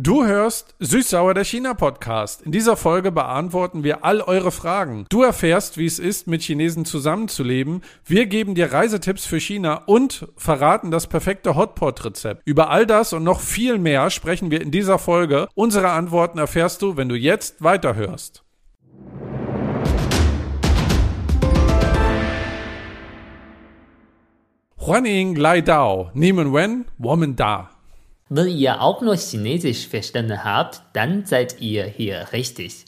Du hörst Süßsauer der China Podcast. In dieser Folge beantworten wir all eure Fragen. Du erfährst, wie es ist, mit Chinesen zusammenzuleben. Wir geben dir Reisetipps für China und verraten das perfekte Hotpot-Rezept. Über all das und noch viel mehr sprechen wir in dieser Folge. Unsere Antworten erfährst du, wenn du jetzt weiterhörst. Huaning Lai Dao, Niemen Wen, Woman Da. Wenn ihr auch nur Chinesisch verstanden habt, dann seid ihr hier richtig.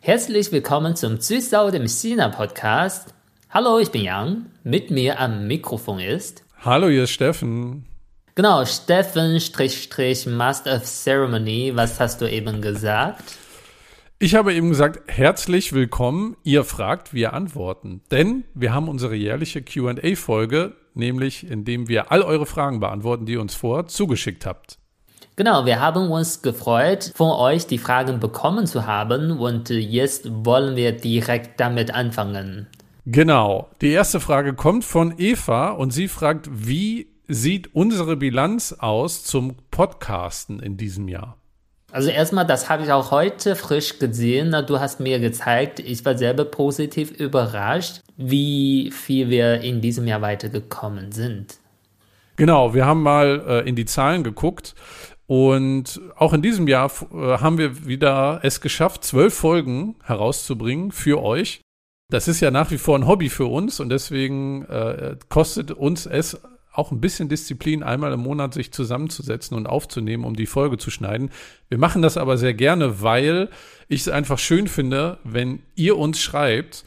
Herzlich willkommen zum Süßsau dem China-Podcast. Hallo, ich bin Yang. Mit mir am Mikrofon ist. Hallo, ist Steffen. Genau, Steffen Strich Strich Master of Ceremony. Was hast du eben gesagt? Ich habe eben gesagt, herzlich willkommen. Ihr fragt, wir antworten. Denn wir haben unsere jährliche QA-Folge, nämlich indem wir all eure Fragen beantworten, die ihr uns vor zugeschickt habt. Genau, wir haben uns gefreut, von euch die Fragen bekommen zu haben und jetzt wollen wir direkt damit anfangen. Genau. Die erste Frage kommt von Eva und sie fragt, wie sieht unsere Bilanz aus zum Podcasten in diesem Jahr? Also erstmal, das habe ich auch heute frisch gesehen. Du hast mir gezeigt, ich war selber positiv überrascht, wie viel wir in diesem Jahr weitergekommen sind. Genau, wir haben mal äh, in die Zahlen geguckt. Und auch in diesem Jahr äh, haben wir wieder es geschafft, zwölf Folgen herauszubringen für euch. Das ist ja nach wie vor ein Hobby für uns und deswegen äh, kostet uns es auch ein bisschen Disziplin, einmal im Monat sich zusammenzusetzen und aufzunehmen, um die Folge zu schneiden. Wir machen das aber sehr gerne, weil ich es einfach schön finde, wenn ihr uns schreibt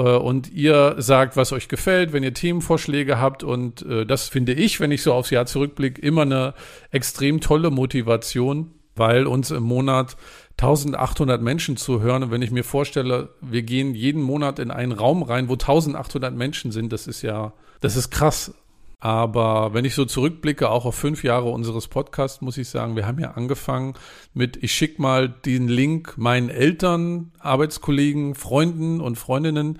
und ihr sagt, was euch gefällt, wenn ihr Themenvorschläge habt. Und äh, das finde ich, wenn ich so aufs Jahr zurückblicke, immer eine extrem tolle Motivation, weil uns im Monat 1800 Menschen zuhören. Und wenn ich mir vorstelle, wir gehen jeden Monat in einen Raum rein, wo 1800 Menschen sind, das ist ja, das ist krass. Aber wenn ich so zurückblicke, auch auf fünf Jahre unseres Podcasts, muss ich sagen, wir haben ja angefangen mit, ich schicke mal den Link meinen Eltern, Arbeitskollegen, Freunden und Freundinnen.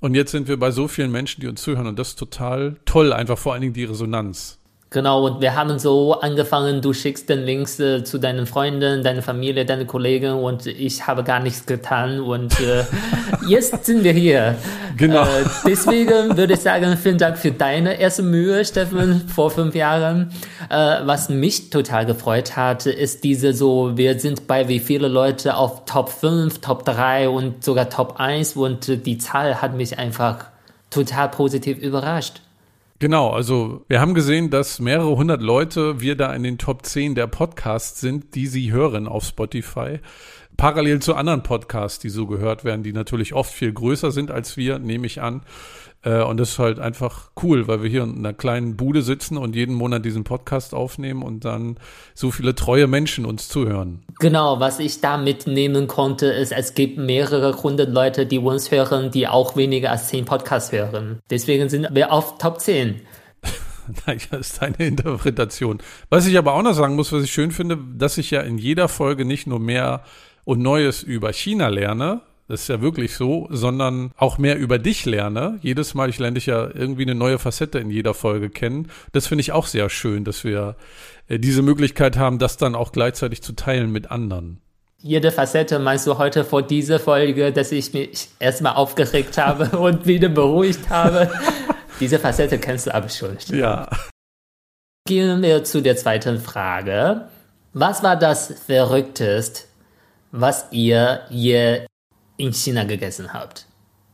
Und jetzt sind wir bei so vielen Menschen, die uns zuhören. Und das ist total toll, einfach vor allen Dingen die Resonanz. Genau, und wir haben so angefangen, du schickst den Links äh, zu deinen Freunden, deine Familie, deine Kollegen und ich habe gar nichts getan und äh, jetzt sind wir hier. Genau. Äh, deswegen würde ich sagen, vielen Dank für deine erste Mühe, Steffen, vor fünf Jahren. Äh, was mich total gefreut hat, ist diese so, wir sind bei wie viele Leute auf Top 5, Top 3 und sogar Top 1 und die Zahl hat mich einfach total positiv überrascht. Genau, also wir haben gesehen, dass mehrere hundert Leute wir da in den Top 10 der Podcasts sind, die sie hören auf Spotify. Parallel zu anderen Podcasts, die so gehört werden, die natürlich oft viel größer sind als wir, nehme ich an. Äh, und das ist halt einfach cool, weil wir hier in einer kleinen Bude sitzen und jeden Monat diesen Podcast aufnehmen und dann so viele treue Menschen uns zuhören. Genau, was ich da mitnehmen konnte, ist, es gibt mehrere hundert Leute, die uns hören, die auch weniger als zehn Podcasts hören. Deswegen sind wir auf Top 10. Naja, ist deine Interpretation. Was ich aber auch noch sagen muss, was ich schön finde, dass ich ja in jeder Folge nicht nur mehr und Neues über China lerne, das ist ja wirklich so, sondern auch mehr über dich lerne. Jedes Mal, ich lerne dich ja irgendwie eine neue Facette in jeder Folge kennen. Das finde ich auch sehr schön, dass wir äh, diese Möglichkeit haben, das dann auch gleichzeitig zu teilen mit anderen. Jede Facette meinst du heute vor dieser Folge, dass ich mich erstmal aufgeregt habe und wieder beruhigt habe? Diese Facette kennst du aber schon. Ja. Gehen wir zu der zweiten Frage. Was war das Verrückteste, was ihr je in China gegessen habt.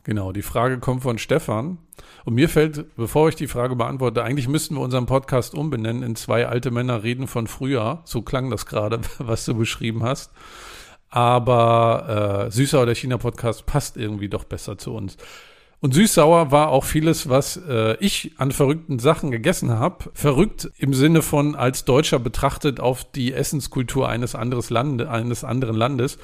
Genau, die Frage kommt von Stefan. Und mir fällt, bevor ich die Frage beantworte, eigentlich müssten wir unseren Podcast umbenennen in zwei alte Männer reden von früher. So klang das gerade, was du beschrieben hast. Aber äh, Süßer oder China-Podcast passt irgendwie doch besser zu uns. Und süß-sauer war auch vieles, was äh, ich an verrückten Sachen gegessen habe. Verrückt im Sinne von als Deutscher betrachtet auf die Essenskultur eines, anderes Lande, eines anderen Landes.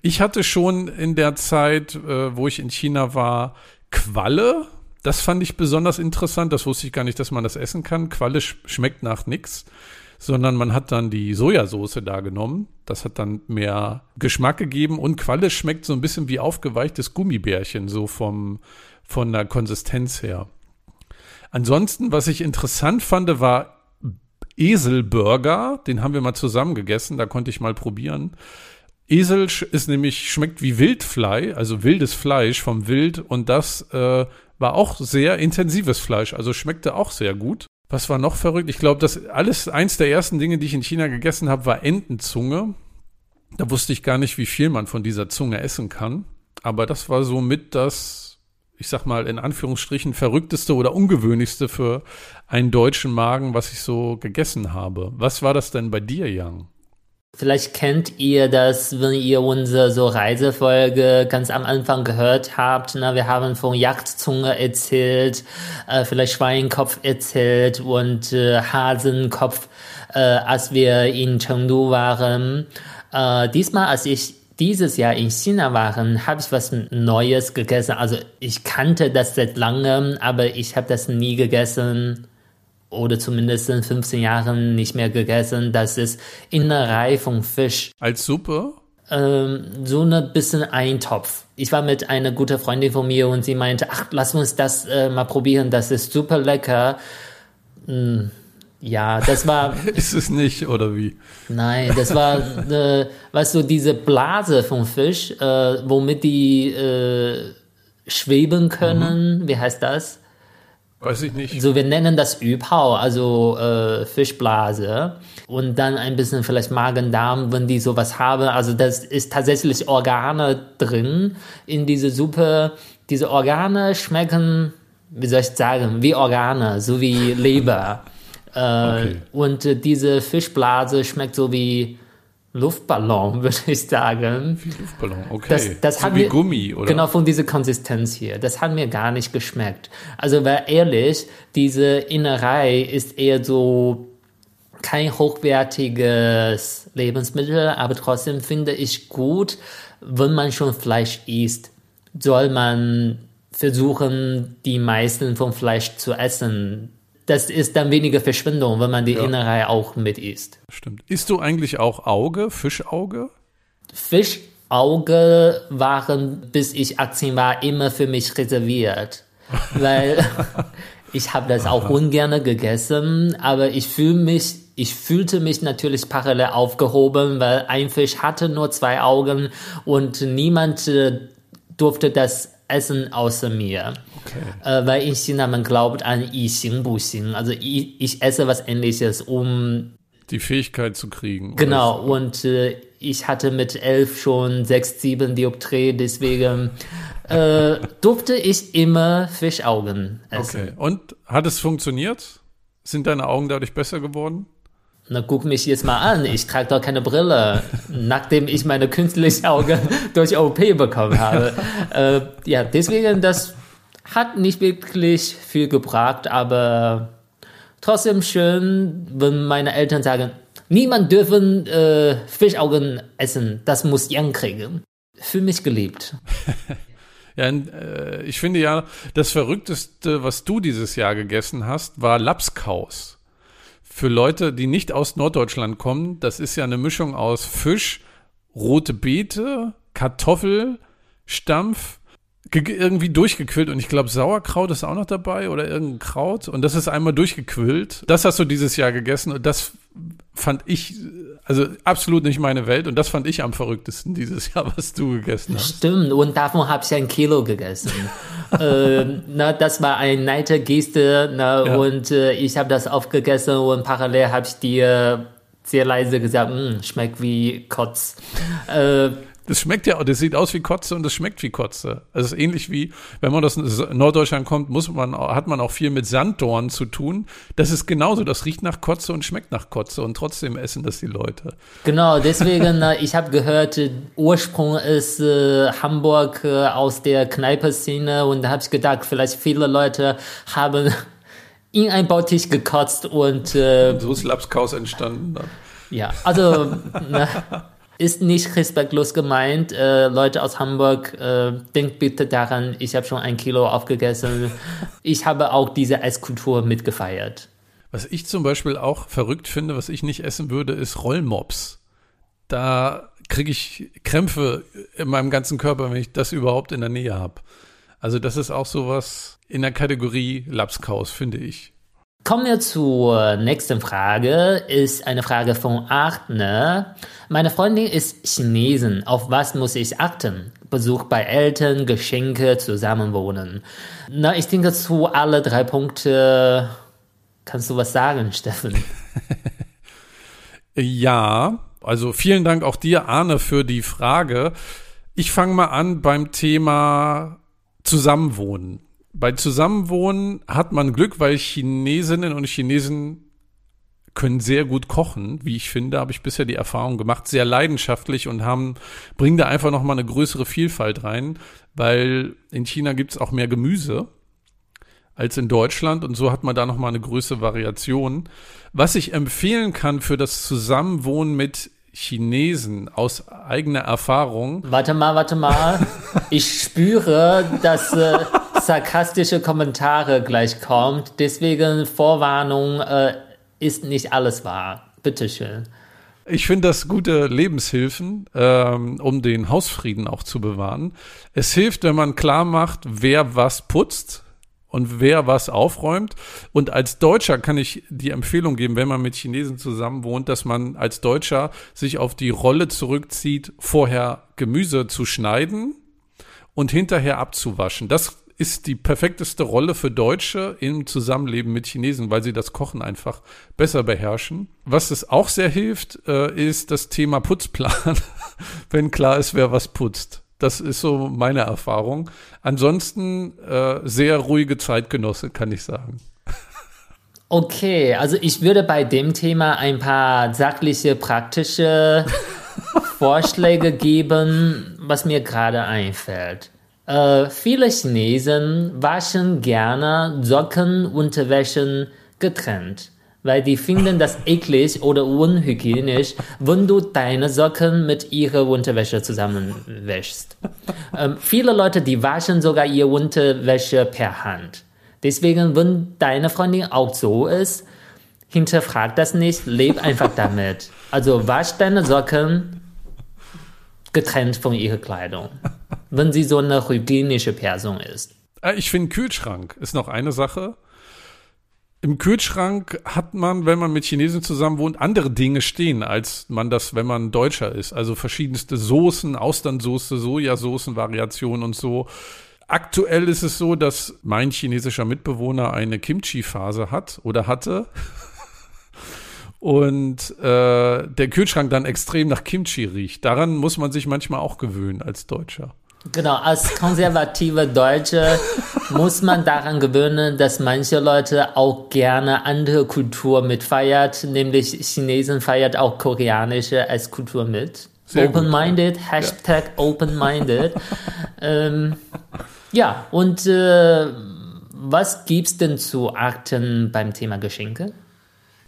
Ich hatte schon in der Zeit, äh, wo ich in China war, Qualle. Das fand ich besonders interessant. Das wusste ich gar nicht, dass man das essen kann. Qualle sch schmeckt nach nix sondern man hat dann die Sojasauce da genommen. Das hat dann mehr Geschmack gegeben und Qualle schmeckt so ein bisschen wie aufgeweichtes Gummibärchen, so vom, von der Konsistenz her. Ansonsten, was ich interessant fand, war Eselburger. Den haben wir mal zusammen gegessen, da konnte ich mal probieren. Esel ist nämlich, schmeckt wie Wildfleisch, also wildes Fleisch vom Wild und das äh, war auch sehr intensives Fleisch, also schmeckte auch sehr gut. Was war noch verrückt? Ich glaube, das alles, eins der ersten Dinge, die ich in China gegessen habe, war Entenzunge. Da wusste ich gar nicht, wie viel man von dieser Zunge essen kann. Aber das war so mit das, ich sag mal, in Anführungsstrichen verrückteste oder ungewöhnlichste für einen deutschen Magen, was ich so gegessen habe. Was war das denn bei dir, Yang? Vielleicht kennt ihr das, wenn ihr unsere so Reisefolge ganz am Anfang gehört habt. Ne? Wir haben von Jagdzunge erzählt, äh, vielleicht Schweinkopf erzählt und äh, Hasenkopf, äh, als wir in Chengdu waren. Äh, diesmal, als ich dieses Jahr in China war, habe ich was Neues gegessen. Also ich kannte das seit langem, aber ich habe das nie gegessen oder zumindest in 15 Jahren nicht mehr gegessen. Das ist Innerei von Fisch. Als Suppe? Ähm, so ein bisschen Eintopf. Ich war mit einer guten Freundin von mir und sie meinte, ach, lass uns das äh, mal probieren, das ist super lecker. Hm, ja, das war. ist es nicht, oder wie? Nein, das war, äh, weißt du, diese Blase vom Fisch, äh, womit die äh, schweben können. Mhm. Wie heißt das? Weiß ich nicht. So, wir nennen das Übhau, also äh, Fischblase. Und dann ein bisschen vielleicht Magen-Darm, wenn die sowas haben. Also das ist tatsächlich Organe drin in diese Suppe. Diese Organe schmecken, wie soll ich sagen, wie Organe, so wie Leber. Äh, okay. Und äh, diese Fischblase schmeckt so wie Luftballon, würde ich sagen. Wie Luftballon, okay. Das, das so hat wie mir, Gummi, oder? Genau, von dieser Konsistenz hier. Das hat mir gar nicht geschmeckt. Also, weil ehrlich, diese Innerei ist eher so kein hochwertiges Lebensmittel, aber trotzdem finde ich gut, wenn man schon Fleisch isst, soll man versuchen, die meisten vom Fleisch zu essen das ist dann weniger Verschwendung, wenn man die ja. Innerei auch mit isst. Stimmt. Isst du eigentlich auch Auge, Fischauge? Fischauge waren, bis ich 18 war, immer für mich reserviert. weil ich habe das auch ungern gegessen, aber ich fühle mich ich fühlte mich natürlich parallel aufgehoben, weil ein Fisch hatte nur zwei Augen und niemand äh, durfte das essen außer mir. Okay. Äh, weil in China man glaubt an I Xing Bu Xing. Also ich, ich esse was ähnliches, um die Fähigkeit zu kriegen. Genau, und äh, ich hatte mit elf schon sechs, sieben Dioptrien, deswegen äh, durfte ich immer Fischaugen essen. Okay, und hat es funktioniert? Sind deine Augen dadurch besser geworden? Na, guck mich jetzt mal an, ich trage doch keine Brille, nachdem ich meine künstliche Auge durch OP bekommen habe. äh, ja, deswegen, das hat nicht wirklich viel gebracht, aber trotzdem schön, wenn meine Eltern sagen, niemand dürfen äh, Fischaugen essen, das muss Yang kriegen. Für mich geliebt. Ja, äh, ich finde ja, das Verrückteste, was du dieses Jahr gegessen hast, war Lapskaus für Leute, die nicht aus Norddeutschland kommen, das ist ja eine Mischung aus Fisch, rote Beete, Kartoffel, Stampf, irgendwie durchgequillt und ich glaube Sauerkraut ist auch noch dabei oder irgendein Kraut und das ist einmal durchgequillt. Das hast du dieses Jahr gegessen und das fand ich also absolut nicht meine Welt und das fand ich am verrücktesten dieses Jahr, was du gegessen hast. Stimmt und davon habe ich ein Kilo gegessen. äh, na, das war eine nette Geste na, ja. und äh, ich habe das aufgegessen und parallel habe ich dir sehr leise gesagt, hm, schmeckt wie Kotz. Äh, das schmeckt ja, das sieht aus wie Kotze und das schmeckt wie Kotze. Also es ist ähnlich wie, wenn man aus Norddeutschland kommt, muss man, hat man auch viel mit Sanddorn zu tun. Das ist genauso, das riecht nach Kotze und schmeckt nach Kotze und trotzdem essen das die Leute. Genau, deswegen, ich habe gehört, Ursprung ist äh, Hamburg äh, aus der Kneipe-Szene und da habe ich gedacht, vielleicht viele Leute haben in ein Bautisch gekotzt und äh, so ist Lapskaus entstanden. Dann. Ja, also na, ist nicht respektlos gemeint. Äh, Leute aus Hamburg, äh, denkt bitte daran, ich habe schon ein Kilo aufgegessen. ich habe auch diese Esskultur mitgefeiert. Was ich zum Beispiel auch verrückt finde, was ich nicht essen würde, ist Rollmops. Da kriege ich Krämpfe in meinem ganzen Körper, wenn ich das überhaupt in der Nähe habe. Also das ist auch sowas in der Kategorie Lapskaus, finde ich. Kommen wir zur nächsten Frage. Ist eine Frage von Achtner. Meine Freundin ist Chinesin. Auf was muss ich achten? Besuch bei Eltern, Geschenke, Zusammenwohnen. Na, ich denke, zu alle drei Punkte kannst du was sagen, Steffen. ja, also vielen Dank auch dir, Arne, für die Frage. Ich fange mal an beim Thema Zusammenwohnen bei Zusammenwohnen hat man Glück, weil Chinesinnen und Chinesen können sehr gut kochen, wie ich finde, habe ich bisher die Erfahrung gemacht, sehr leidenschaftlich und haben, bringen da einfach nochmal eine größere Vielfalt rein, weil in China gibt's auch mehr Gemüse als in Deutschland und so hat man da nochmal eine größere Variation. Was ich empfehlen kann für das Zusammenwohnen mit Chinesen aus eigener Erfahrung. Warte mal, warte mal. Ich spüre, dass äh, sarkastische Kommentare gleich kommt. Deswegen Vorwarnung äh, ist nicht alles wahr. Bitteschön. Ich finde das gute Lebenshilfen, ähm, um den Hausfrieden auch zu bewahren. Es hilft, wenn man klar macht, wer was putzt und wer was aufräumt. Und als Deutscher kann ich die Empfehlung geben, wenn man mit Chinesen zusammen wohnt, dass man als Deutscher sich auf die Rolle zurückzieht, vorher Gemüse zu schneiden und hinterher abzuwaschen. Das ist die perfekteste Rolle für Deutsche im Zusammenleben mit Chinesen, weil sie das Kochen einfach besser beherrschen. Was es auch sehr hilft, äh, ist das Thema Putzplan, wenn klar ist, wer was putzt. Das ist so meine Erfahrung. Ansonsten äh, sehr ruhige Zeitgenosse, kann ich sagen. Okay, also ich würde bei dem Thema ein paar sachliche, praktische Vorschläge geben, was mir gerade einfällt. Äh, viele Chinesen waschen gerne Socken, Unterwäschen getrennt weil die finden das eklig oder unhygienisch, wenn du deine Socken mit ihrer Unterwäsche zusammenwäschst. Ähm, viele Leute, die waschen sogar ihre Unterwäsche per Hand. Deswegen, wenn deine Freundin auch so ist, hinterfrag das nicht, leb einfach damit. Also wasch deine Socken getrennt von ihrer Kleidung, wenn sie so eine hygienische Person ist. Äh, ich finde, Kühlschrank ist noch eine Sache. Im Kühlschrank hat man, wenn man mit Chinesen zusammen wohnt, andere Dinge stehen, als man das, wenn man Deutscher ist. Also verschiedenste Soßen, Austernsoße, Sojasoßen, Variationen und so. Aktuell ist es so, dass mein chinesischer Mitbewohner eine Kimchi-Phase hat oder hatte. Und äh, der Kühlschrank dann extrem nach Kimchi riecht. Daran muss man sich manchmal auch gewöhnen als Deutscher. Genau, als konservative Deutsche muss man daran gewöhnen, dass manche Leute auch gerne andere Kultur mitfeiert, nämlich Chinesen feiert auch koreanische als Kultur mit. Open-minded, Hashtag ja. open-minded. ähm, ja, und äh, was gibt's denn zu achten beim Thema Geschenke?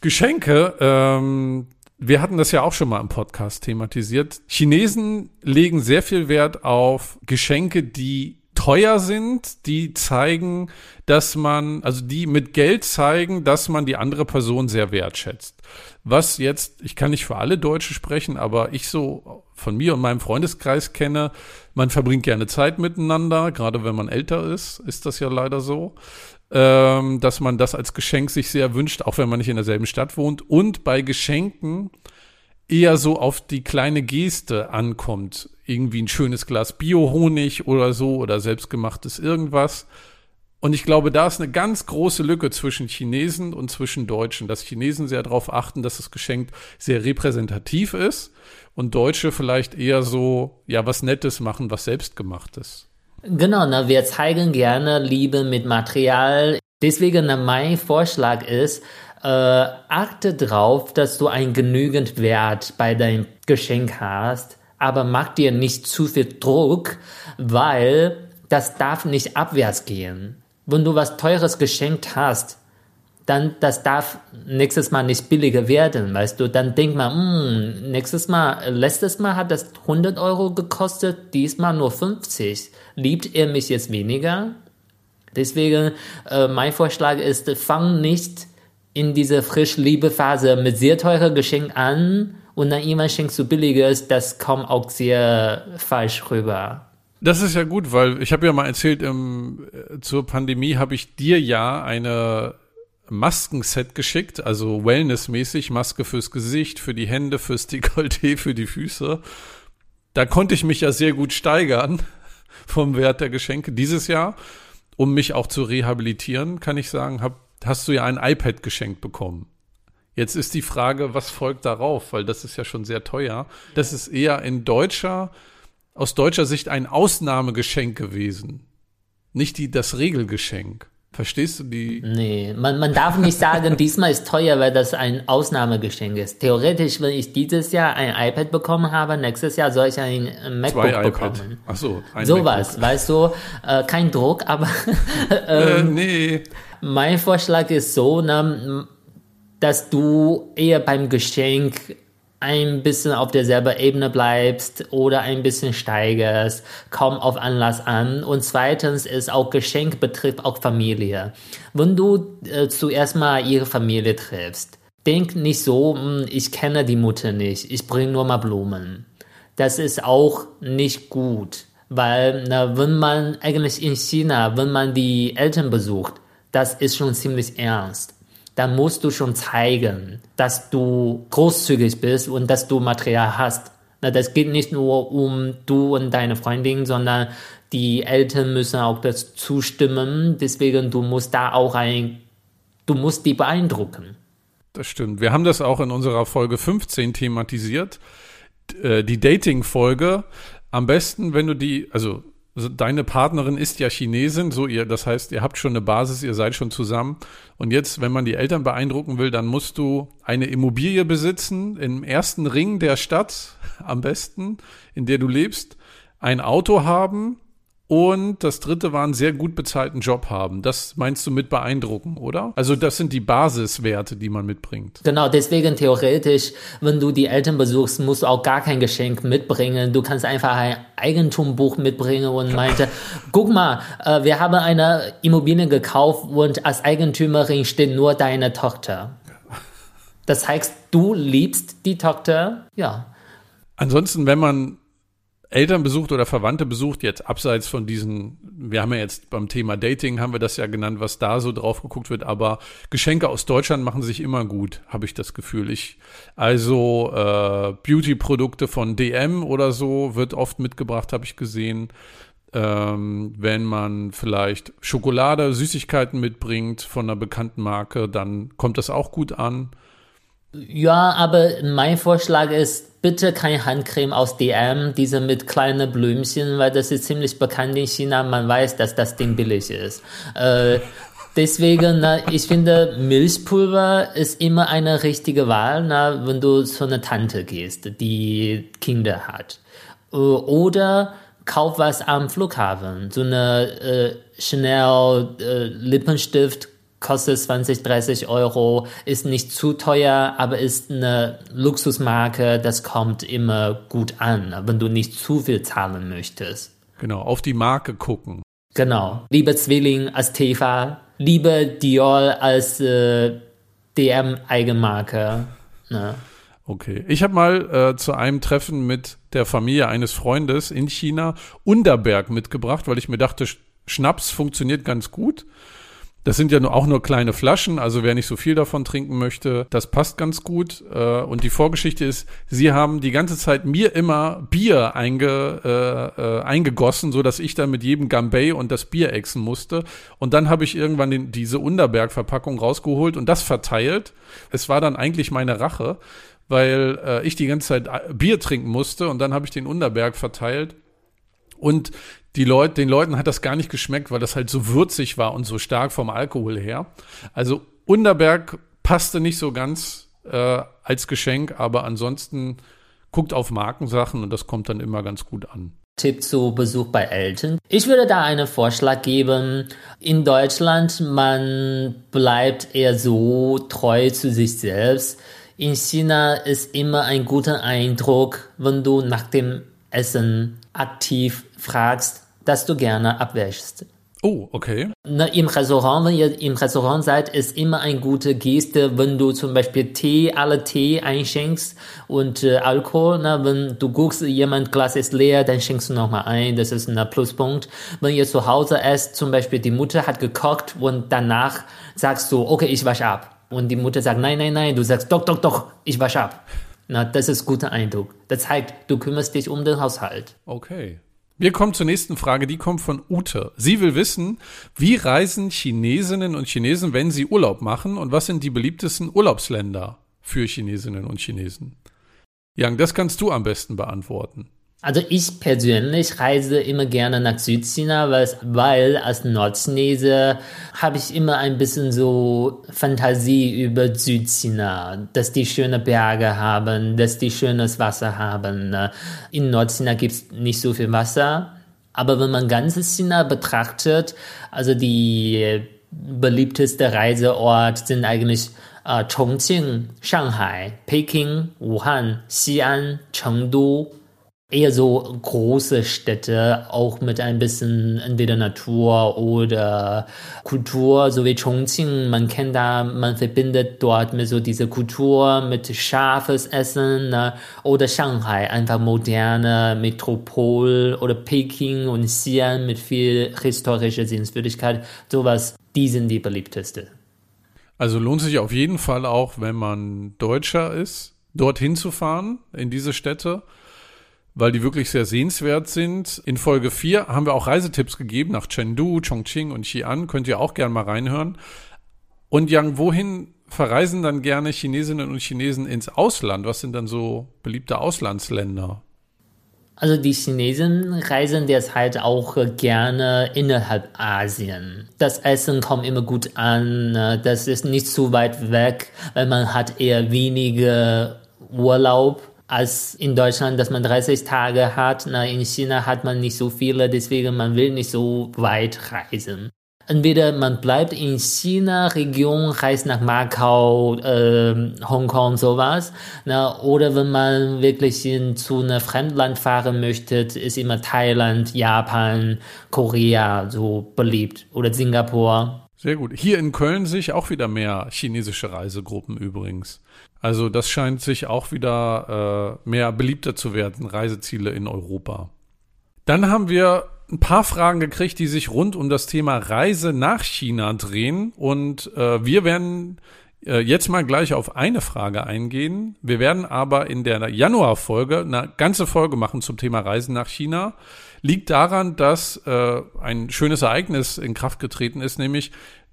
Geschenke, ähm, wir hatten das ja auch schon mal im Podcast thematisiert. Chinesen legen sehr viel Wert auf Geschenke, die teuer sind, die zeigen, dass man, also die mit Geld zeigen, dass man die andere Person sehr wertschätzt. Was jetzt, ich kann nicht für alle Deutsche sprechen, aber ich so von mir und meinem Freundeskreis kenne, man verbringt gerne Zeit miteinander, gerade wenn man älter ist, ist das ja leider so ähm, dass man das als Geschenk sich sehr wünscht, auch wenn man nicht in derselben Stadt wohnt. Und bei Geschenken eher so auf die kleine Geste ankommt. Irgendwie ein schönes Glas Biohonig oder so oder selbstgemachtes irgendwas. Und ich glaube, da ist eine ganz große Lücke zwischen Chinesen und zwischen Deutschen, dass Chinesen sehr darauf achten, dass das Geschenk sehr repräsentativ ist und Deutsche vielleicht eher so, ja, was Nettes machen, was selbstgemachtes. Genau, ne, wir zeigen gerne Liebe mit Material. Deswegen ne, mein Vorschlag ist, äh, achte darauf, dass du einen genügend Wert bei deinem Geschenk hast, aber mach dir nicht zu viel Druck, weil das darf nicht abwärts gehen. Wenn du was Teures geschenkt hast, dann das darf nächstes Mal nicht billiger werden, weißt du. Dann denk mal, hm, nächstes Mal, letztes Mal hat das 100 Euro gekostet, diesmal nur 50. Liebt er mich jetzt weniger? Deswegen, äh, mein Vorschlag ist, fang nicht in diese Frisch-Liebe-Phase mit sehr teuren Geschenken an und dann irgendwann schenkst du billiges, das kommt auch sehr falsch rüber. Das ist ja gut, weil ich habe ja mal erzählt, im, äh, zur Pandemie habe ich dir ja eine Maskenset geschickt, also wellnessmäßig, Maske fürs Gesicht, für die Hände, fürs Dekolleté, für die Füße. Da konnte ich mich ja sehr gut steigern vom Wert der Geschenke. Dieses Jahr, um mich auch zu rehabilitieren, kann ich sagen, hab, hast du ja ein iPad geschenkt bekommen. Jetzt ist die Frage, was folgt darauf, weil das ist ja schon sehr teuer. Das ist eher in deutscher, aus deutscher Sicht ein Ausnahmegeschenk gewesen. Nicht die, das Regelgeschenk. Verstehst du die? Nee, man, man darf nicht sagen, diesmal ist teuer, weil das ein Ausnahmegeschenk ist. Theoretisch, wenn ich dieses Jahr ein iPad bekommen habe, nächstes Jahr soll ich ein MacBook Zwei bekommen. Ach so, ein Sowas, weißt du, äh, kein Druck, aber äh, ähm, nee. Mein Vorschlag ist so, ne, dass du eher beim Geschenk ein bisschen auf derselben Ebene bleibst oder ein bisschen steigerst, kaum auf Anlass an. Und zweitens ist auch Geschenk betrifft auch Familie. Wenn du äh, zuerst mal ihre Familie triffst, denk nicht so, hm, ich kenne die Mutter nicht, ich bringe nur mal Blumen. Das ist auch nicht gut, weil na, wenn man eigentlich in China, wenn man die Eltern besucht, das ist schon ziemlich ernst dann musst du schon zeigen, dass du großzügig bist und dass du Material hast. Das geht nicht nur um du und deine Freundin, sondern die Eltern müssen auch das zustimmen. Deswegen, du musst da auch ein, du musst die beeindrucken. Das stimmt. Wir haben das auch in unserer Folge 15 thematisiert. Äh, die Dating-Folge. Am besten, wenn du die, also also deine Partnerin ist ja Chinesin, so ihr, das heißt, ihr habt schon eine Basis, ihr seid schon zusammen. Und jetzt, wenn man die Eltern beeindrucken will, dann musst du eine Immobilie besitzen im ersten Ring der Stadt, am besten, in der du lebst, ein Auto haben und das dritte war einen sehr gut bezahlten Job haben. Das meinst du mit beeindrucken, oder? Also das sind die Basiswerte, die man mitbringt. Genau, deswegen theoretisch, wenn du die Eltern besuchst, musst du auch gar kein Geschenk mitbringen. Du kannst einfach ein Eigentumbuch mitbringen und meinte, guck mal, äh, wir haben eine Immobilie gekauft und als Eigentümerin steht nur deine Tochter. Das heißt, du liebst die Tochter, ja. Ansonsten, wenn man Eltern besucht oder Verwandte besucht, jetzt abseits von diesen, wir haben ja jetzt beim Thema Dating, haben wir das ja genannt, was da so drauf geguckt wird, aber Geschenke aus Deutschland machen sich immer gut, habe ich das Gefühl. Ich, also äh, Beauty-Produkte von DM oder so wird oft mitgebracht, habe ich gesehen. Ähm, wenn man vielleicht Schokolade, Süßigkeiten mitbringt von einer bekannten Marke, dann kommt das auch gut an. Ja, aber mein Vorschlag ist, bitte kein Handcreme aus DM, diese mit kleinen Blümchen, weil das ist ziemlich bekannt in China. Man weiß, dass das Ding billig ist. Äh, deswegen, na, ich finde, Milchpulver ist immer eine richtige Wahl, na, wenn du zu einer Tante gehst, die Kinder hat. Äh, oder kauf was am Flughafen. So eine äh, Chanel äh, Lippenstift kostet 20, 30 Euro, ist nicht zu teuer, aber ist eine Luxusmarke, das kommt immer gut an, wenn du nicht zu viel zahlen möchtest. Genau, auf die Marke gucken. Genau, lieber Zwilling als Teva, lieber Dior als äh, DM-Eigenmarke. Ne? Okay. Ich habe mal äh, zu einem Treffen mit der Familie eines Freundes in China Unterberg mitgebracht, weil ich mir dachte, Schnaps funktioniert ganz gut. Das sind ja nur, auch nur kleine Flaschen, also wer nicht so viel davon trinken möchte, das passt ganz gut. Äh, und die Vorgeschichte ist, sie haben die ganze Zeit mir immer Bier einge, äh, äh, eingegossen, so dass ich dann mit jedem Gambay und das Bier exen musste. Und dann habe ich irgendwann den, diese Unterberg-Verpackung rausgeholt und das verteilt. Es war dann eigentlich meine Rache, weil äh, ich die ganze Zeit äh, Bier trinken musste und dann habe ich den Unterberg verteilt. Und die Leute, den Leuten hat das gar nicht geschmeckt, weil das halt so würzig war und so stark vom Alkohol her. Also Unterberg passte nicht so ganz äh, als Geschenk, aber ansonsten guckt auf Markensachen und das kommt dann immer ganz gut an. Tipp zu Besuch bei Eltern. Ich würde da einen Vorschlag geben. In Deutschland, man bleibt eher so treu zu sich selbst. In China ist immer ein guter Eindruck, wenn du nach dem Essen aktiv fragst, dass du gerne abwäschst. Oh, okay. Na, Im Restaurant, wenn ihr im Restaurant seid, ist immer eine gute Geste, wenn du zum Beispiel Tee, alle Tee einschenkst und äh, Alkohol. Na, wenn du guckst, jemand Glas ist leer, dann schenkst du nochmal ein. Das ist ein Pluspunkt. Wenn ihr zu Hause esst, zum Beispiel die Mutter hat gekocht und danach sagst du, okay, ich wasche ab. Und die Mutter sagt, nein, nein, nein. Du sagst, doch, doch, doch, ich wasche ab. Na, das ist guter Eindruck. Das zeigt, du kümmerst dich um den Haushalt. Okay. Wir kommen zur nächsten Frage, die kommt von Ute. Sie will wissen, wie reisen Chinesinnen und Chinesen, wenn sie Urlaub machen und was sind die beliebtesten Urlaubsländer für Chinesinnen und Chinesen? Yang, das kannst du am besten beantworten. Also ich persönlich reise immer gerne nach Südchina, weil als Nordchinese habe ich immer ein bisschen so Fantasie über Südchina, dass die schöne Berge haben, dass die schönes Wasser haben. In Nordchina gibt es nicht so viel Wasser, aber wenn man ganzes China betrachtet, also die beliebteste Reiseort sind eigentlich äh, Chongqing, Shanghai, Peking, Wuhan, Xi'an, Chengdu eher so große Städte, auch mit ein bisschen entweder Natur oder Kultur, so wie Chongqing. Man kennt da, man verbindet dort mit so dieser Kultur, mit scharfes Essen ne? oder Shanghai, einfach moderne Metropol oder Peking und Xi'an mit viel historischer Sehenswürdigkeit. Sowas, die sind die beliebteste. Also lohnt sich auf jeden Fall auch, wenn man Deutscher ist, dorthin zu fahren, in diese Städte weil die wirklich sehr sehenswert sind. In Folge 4 haben wir auch Reisetipps gegeben nach Chengdu, Chongqing und Xi'an. Könnt ihr auch gerne mal reinhören. Und Yang, wohin verreisen dann gerne Chinesinnen und Chinesen ins Ausland? Was sind dann so beliebte Auslandsländer? Also die Chinesen reisen derzeit auch gerne innerhalb Asien. Das Essen kommt immer gut an, das ist nicht zu weit weg, weil man hat eher wenige Urlaub als in Deutschland, dass man 30 Tage hat. Na, in China hat man nicht so viele, deswegen man will nicht so weit reisen. Entweder man bleibt in China-Region, reist nach Macau, äh, Hongkong, sowas. Na, oder wenn man wirklich in, zu einem Fremdland fahren möchte, ist immer Thailand, Japan, Korea so beliebt. Oder Singapur. Sehr gut. Hier in Köln sehe ich auch wieder mehr chinesische Reisegruppen übrigens. Also das scheint sich auch wieder äh, mehr beliebter zu werden, Reiseziele in Europa. Dann haben wir ein paar Fragen gekriegt, die sich rund um das Thema Reise nach China drehen. Und äh, wir werden äh, jetzt mal gleich auf eine Frage eingehen. Wir werden aber in der Januarfolge eine ganze Folge machen zum Thema Reisen nach China. Liegt daran, dass äh, ein schönes Ereignis in Kraft getreten ist, nämlich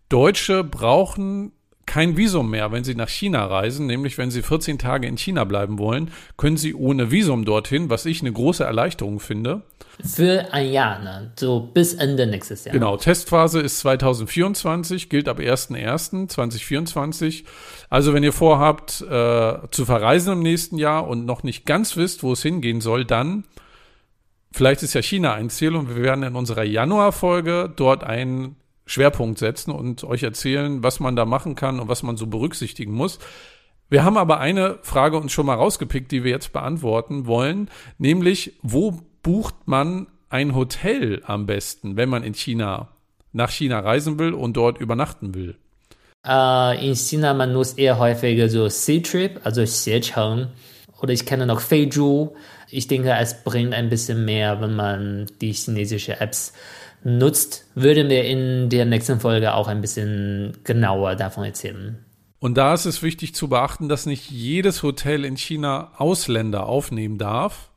Deutsche brauchen kein Visum mehr, wenn Sie nach China reisen, nämlich wenn Sie 14 Tage in China bleiben wollen, können Sie ohne Visum dorthin, was ich eine große Erleichterung finde. Für ein Jahr, ne? so bis Ende nächstes Jahr. Genau, Testphase ist 2024, gilt ab 1.1.2024. Also wenn ihr vorhabt äh, zu verreisen im nächsten Jahr und noch nicht ganz wisst, wo es hingehen soll, dann vielleicht ist ja China ein Ziel und wir werden in unserer Januarfolge dort einen Schwerpunkt setzen und euch erzählen, was man da machen kann und was man so berücksichtigen muss. Wir haben aber eine Frage uns schon mal rausgepickt, die wir jetzt beantworten wollen, nämlich wo bucht man ein Hotel am besten, wenn man in China nach China reisen will und dort übernachten will? Äh, in China man nutzt eher häufiger so C-Trip, also Xiecheng oder ich kenne noch Feizhu. Ich denke, es bringt ein bisschen mehr, wenn man die chinesische Apps nutzt, würden wir in der nächsten Folge auch ein bisschen genauer davon erzählen. Und da ist es wichtig zu beachten, dass nicht jedes Hotel in China Ausländer aufnehmen darf.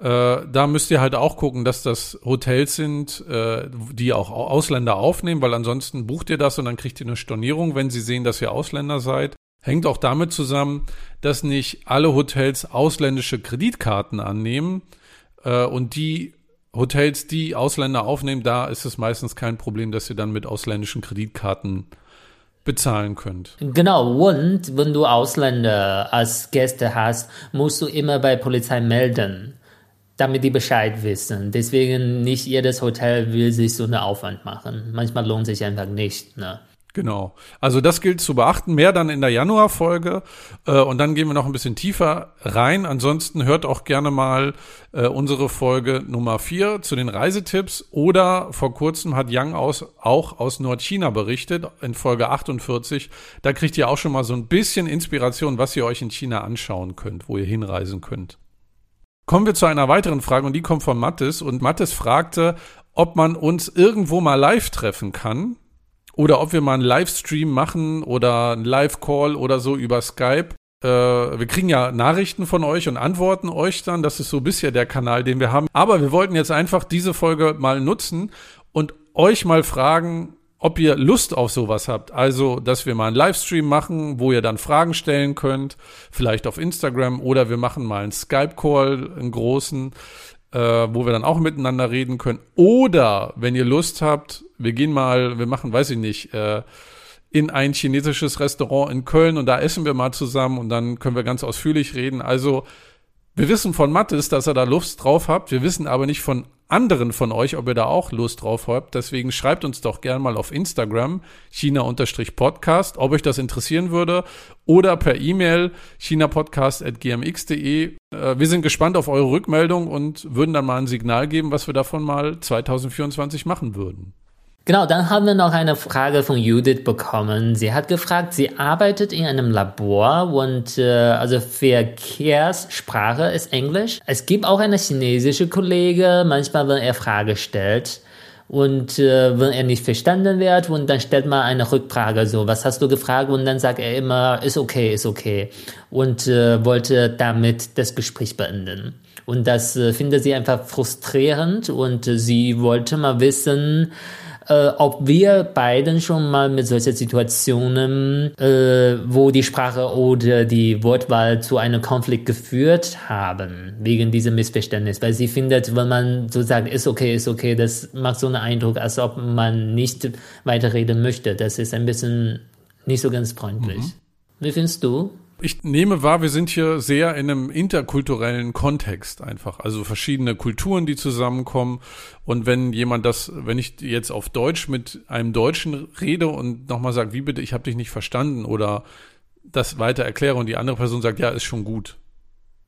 Äh, da müsst ihr halt auch gucken, dass das Hotels sind, äh, die auch Ausländer aufnehmen, weil ansonsten bucht ihr das und dann kriegt ihr eine Stornierung, wenn sie sehen, dass ihr Ausländer seid. Hängt auch damit zusammen, dass nicht alle Hotels ausländische Kreditkarten annehmen äh, und die Hotels, die Ausländer aufnehmen, da ist es meistens kein Problem, dass ihr dann mit ausländischen Kreditkarten bezahlen könnt. Genau, und wenn du Ausländer als Gäste hast, musst du immer bei Polizei melden, damit die Bescheid wissen. Deswegen nicht jedes Hotel will sich so einen Aufwand machen. Manchmal lohnt sich einfach nicht. Ne? Genau. Also das gilt zu beachten. Mehr dann in der Januarfolge. Äh, und dann gehen wir noch ein bisschen tiefer rein. Ansonsten hört auch gerne mal äh, unsere Folge Nummer vier zu den Reisetipps. Oder vor kurzem hat Yang aus, auch aus Nordchina berichtet, in Folge 48. Da kriegt ihr auch schon mal so ein bisschen Inspiration, was ihr euch in China anschauen könnt, wo ihr hinreisen könnt. Kommen wir zu einer weiteren Frage und die kommt von Mattes. Und Mattes fragte, ob man uns irgendwo mal live treffen kann oder ob wir mal einen Livestream machen oder einen Live-Call oder so über Skype. Äh, wir kriegen ja Nachrichten von euch und antworten euch dann. Das ist so bisher der Kanal, den wir haben. Aber wir wollten jetzt einfach diese Folge mal nutzen und euch mal fragen, ob ihr Lust auf sowas habt. Also, dass wir mal einen Livestream machen, wo ihr dann Fragen stellen könnt, vielleicht auf Instagram oder wir machen mal einen Skype-Call, einen großen äh, wo wir dann auch miteinander reden können. Oder wenn ihr Lust habt, wir gehen mal, wir machen, weiß ich nicht, äh, in ein chinesisches Restaurant in Köln und da essen wir mal zusammen und dann können wir ganz ausführlich reden. Also wir wissen von Mattes, dass er da Lust drauf habt. Wir wissen aber nicht von anderen von euch, ob ihr da auch Lust drauf habt. Deswegen schreibt uns doch gerne mal auf Instagram china-podcast, ob euch das interessieren würde oder per E-Mail chinapodcast.gmx.de. Äh, wir sind gespannt auf eure Rückmeldung und würden dann mal ein Signal geben, was wir davon mal 2024 machen würden. Genau, dann haben wir noch eine Frage von Judith bekommen. Sie hat gefragt, sie arbeitet in einem Labor und äh, also Verkehrssprache ist Englisch. Es gibt auch eine chinesische Kollege, manchmal wenn er Frage stellt und äh, wenn er nicht verstanden wird und dann stellt man eine Rückfrage so, was hast du gefragt und dann sagt er immer, ist okay, ist okay und äh, wollte damit das Gespräch beenden. Und das äh, findet sie einfach frustrierend und äh, sie wollte mal wissen, äh, ob wir beiden schon mal mit solchen Situationen, äh, wo die Sprache oder die Wortwahl zu einem Konflikt geführt haben, wegen diesem Missverständnis. Weil sie findet, wenn man so sagt, ist okay, ist okay, das macht so einen Eindruck, als ob man nicht weiterreden möchte. Das ist ein bisschen nicht so ganz freundlich. Mhm. Wie findest du? Ich nehme wahr, wir sind hier sehr in einem interkulturellen Kontext einfach. Also verschiedene Kulturen, die zusammenkommen. Und wenn jemand das, wenn ich jetzt auf Deutsch mit einem Deutschen rede und nochmal sage, wie bitte, ich habe dich nicht verstanden oder das weiter erkläre und die andere Person sagt, ja, ist schon gut,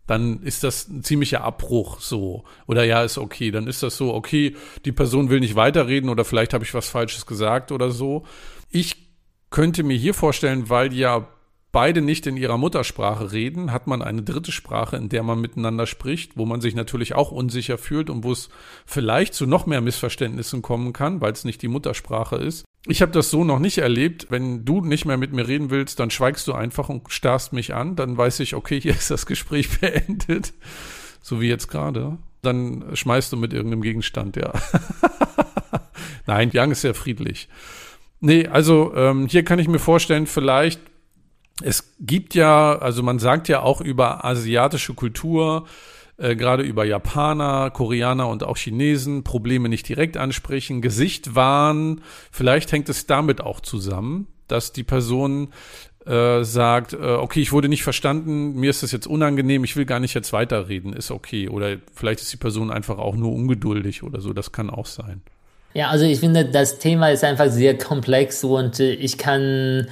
dann ist das ein ziemlicher Abbruch so. Oder ja, ist okay. Dann ist das so, okay, die Person will nicht weiterreden oder vielleicht habe ich was Falsches gesagt oder so. Ich könnte mir hier vorstellen, weil ja beide nicht in ihrer Muttersprache reden, hat man eine dritte Sprache, in der man miteinander spricht, wo man sich natürlich auch unsicher fühlt und wo es vielleicht zu noch mehr Missverständnissen kommen kann, weil es nicht die Muttersprache ist. Ich habe das so noch nicht erlebt. Wenn du nicht mehr mit mir reden willst, dann schweigst du einfach und starrst mich an. Dann weiß ich, okay, hier ist das Gespräch beendet. So wie jetzt gerade. Dann schmeißt du mit irgendeinem Gegenstand, ja. Nein, Yang ist sehr friedlich. Nee, also ähm, hier kann ich mir vorstellen, vielleicht es gibt ja, also man sagt ja auch über asiatische Kultur, äh, gerade über Japaner, Koreaner und auch Chinesen, Probleme nicht direkt ansprechen, Gesicht wahren. Vielleicht hängt es damit auch zusammen, dass die Person äh, sagt, äh, okay, ich wurde nicht verstanden, mir ist das jetzt unangenehm, ich will gar nicht jetzt weiterreden, ist okay. Oder vielleicht ist die Person einfach auch nur ungeduldig oder so, das kann auch sein. Ja, also ich finde, das Thema ist einfach sehr komplex und äh, ich kann